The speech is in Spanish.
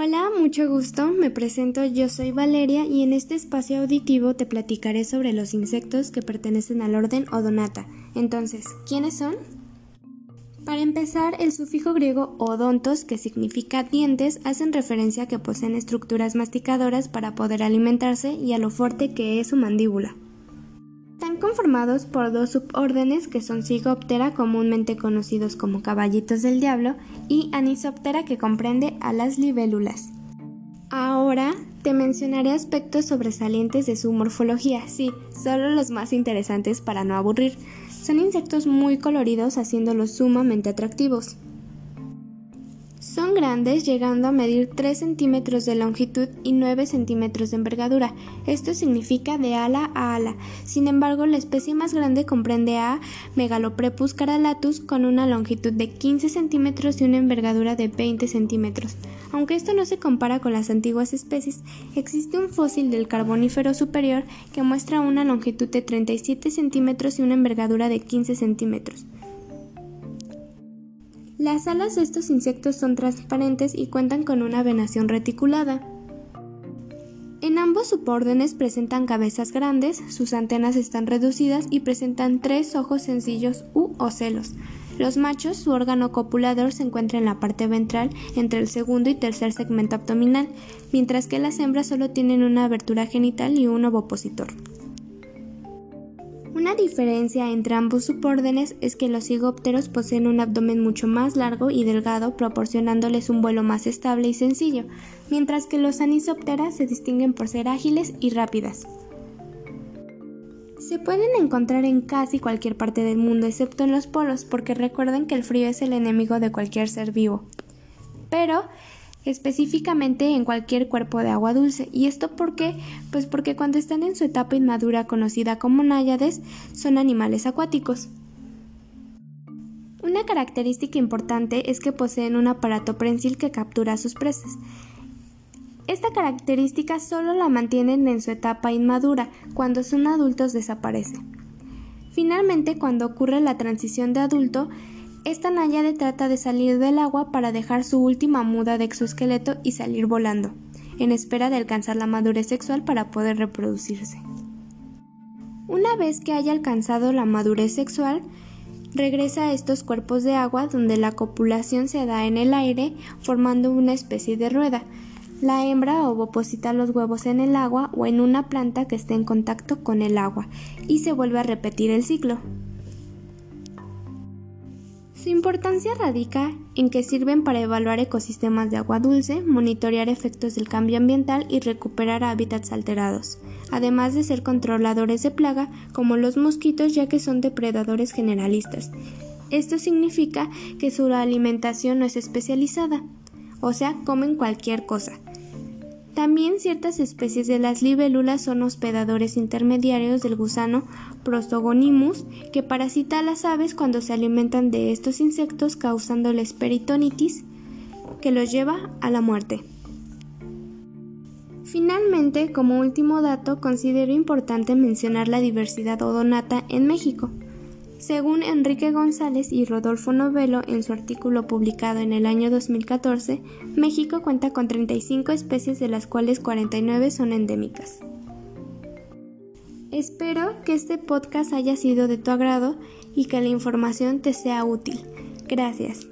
Hola, mucho gusto. Me presento, yo soy Valeria y en este espacio auditivo te platicaré sobre los insectos que pertenecen al orden Odonata. Entonces, ¿quiénes son? Para empezar, el sufijo griego odontos, que significa dientes, hacen referencia a que poseen estructuras masticadoras para poder alimentarse y a lo fuerte que es su mandíbula. Conformados por dos subórdenes que son Cigoptera, comúnmente conocidos como caballitos del diablo, y Anisoptera, que comprende a las libélulas. Ahora te mencionaré aspectos sobresalientes de su morfología, sí, solo los más interesantes para no aburrir. Son insectos muy coloridos haciéndolos sumamente atractivos. Son grandes llegando a medir 3 centímetros de longitud y 9 centímetros de envergadura. Esto significa de ala a ala. Sin embargo, la especie más grande comprende a Megaloprepus caralatus con una longitud de 15 centímetros y una envergadura de 20 centímetros. Aunque esto no se compara con las antiguas especies, existe un fósil del carbonífero superior que muestra una longitud de 37 centímetros y una envergadura de 15 centímetros. Las alas de estos insectos son transparentes y cuentan con una venación reticulada. En ambos subórdenes presentan cabezas grandes, sus antenas están reducidas y presentan tres ojos sencillos u ocelos. Los machos, su órgano copulador se encuentra en la parte ventral entre el segundo y tercer segmento abdominal, mientras que las hembras solo tienen una abertura genital y un ovopositor. Una diferencia entre ambos subórdenes es que los cigópteros poseen un abdomen mucho más largo y delgado, proporcionándoles un vuelo más estable y sencillo, mientras que los anisópteras se distinguen por ser ágiles y rápidas. Se pueden encontrar en casi cualquier parte del mundo excepto en los polos, porque recuerden que el frío es el enemigo de cualquier ser vivo. Pero específicamente en cualquier cuerpo de agua dulce. ¿Y esto por qué? Pues porque cuando están en su etapa inmadura conocida como náyades, son animales acuáticos. Una característica importante es que poseen un aparato prensil que captura a sus presas. Esta característica solo la mantienen en su etapa inmadura, cuando son adultos desaparece. Finalmente, cuando ocurre la transición de adulto, esta náyade trata de salir del agua para dejar su última muda de exoesqueleto y salir volando, en espera de alcanzar la madurez sexual para poder reproducirse. Una vez que haya alcanzado la madurez sexual, regresa a estos cuerpos de agua donde la copulación se da en el aire formando una especie de rueda. La hembra ovoposita los huevos en el agua o en una planta que esté en contacto con el agua y se vuelve a repetir el ciclo. Su importancia radica en que sirven para evaluar ecosistemas de agua dulce, monitorear efectos del cambio ambiental y recuperar hábitats alterados, además de ser controladores de plaga como los mosquitos ya que son depredadores generalistas. Esto significa que su alimentación no es especializada, o sea, comen cualquier cosa, también ciertas especies de las libélulas son hospedadores intermediarios del gusano Prostogonimus, que parasita a las aves cuando se alimentan de estos insectos causándoles peritonitis, que los lleva a la muerte. Finalmente, como último dato, considero importante mencionar la diversidad odonata en México. Según Enrique González y Rodolfo Novelo en su artículo publicado en el año 2014, México cuenta con 35 especies de las cuales 49 son endémicas. Espero que este podcast haya sido de tu agrado y que la información te sea útil. Gracias.